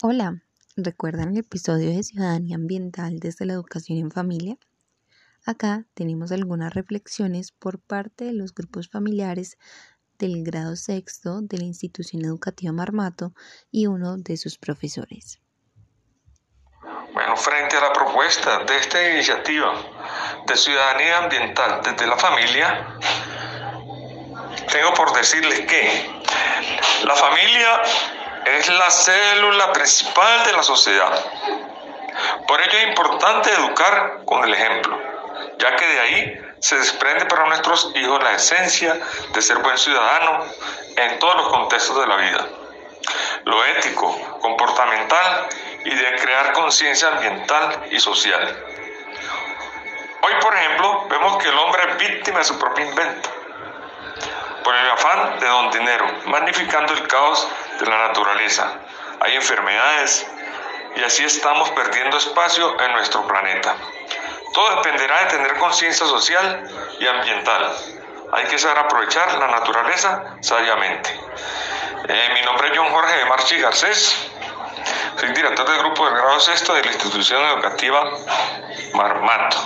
Hola, ¿recuerdan el episodio de Ciudadanía Ambiental desde la educación en familia? Acá tenemos algunas reflexiones por parte de los grupos familiares del grado sexto de la institución educativa Marmato y uno de sus profesores. Bueno, frente a la propuesta de esta iniciativa de ciudadanía ambiental desde la familia, tengo por decirles que la familia es la célula principal de la sociedad. Por ello es importante educar con el ejemplo, ya que de ahí se desprende para nuestros hijos la esencia de ser buen ciudadano en todos los contextos de la vida. Lo ético, comportamental y de crear conciencia ambiental y social. Hoy, por ejemplo, vemos que el hombre es víctima de su propio invento por el afán de don dinero, magnificando el caos de la naturaleza. Hay enfermedades y así estamos perdiendo espacio en nuestro planeta. Todo dependerá de tener conciencia social y ambiental. Hay que saber aprovechar la naturaleza sabiamente. Eh, mi nombre es John Jorge de Marchi Garcés. Soy director del grupo del grado sexto de la institución educativa Marmato.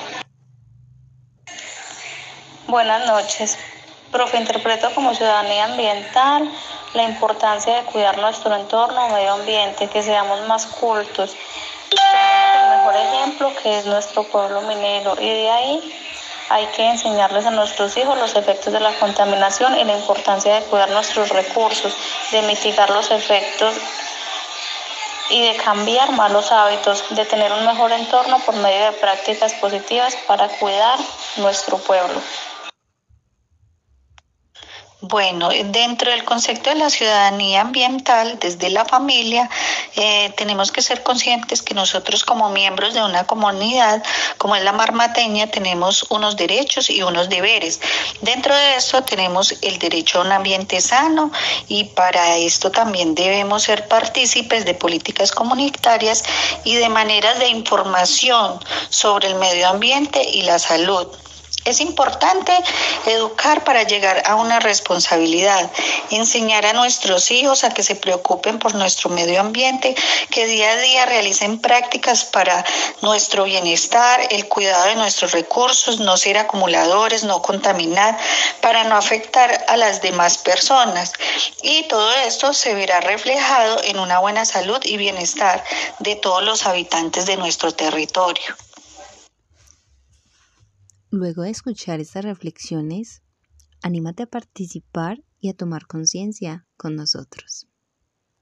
Buenas noches. Profe, interpreto como ciudadanía ambiental la importancia de cuidar nuestro entorno, medio ambiente, que seamos más cultos. El mejor ejemplo que es nuestro pueblo minero y de ahí hay que enseñarles a nuestros hijos los efectos de la contaminación y la importancia de cuidar nuestros recursos, de mitigar los efectos y de cambiar malos hábitos, de tener un mejor entorno por medio de prácticas positivas para cuidar nuestro pueblo. Bueno, dentro del concepto de la ciudadanía ambiental, desde la familia, eh, tenemos que ser conscientes que nosotros como miembros de una comunidad, como es la marmateña, tenemos unos derechos y unos deberes. Dentro de eso tenemos el derecho a un ambiente sano y para esto también debemos ser partícipes de políticas comunitarias y de maneras de información sobre el medio ambiente y la salud. Es importante educar para llegar a una responsabilidad, enseñar a nuestros hijos a que se preocupen por nuestro medio ambiente, que día a día realicen prácticas para nuestro bienestar, el cuidado de nuestros recursos, no ser acumuladores, no contaminar, para no afectar a las demás personas. Y todo esto se verá reflejado en una buena salud y bienestar de todos los habitantes de nuestro territorio. Luego de escuchar estas reflexiones, anímate a participar y a tomar conciencia con nosotros.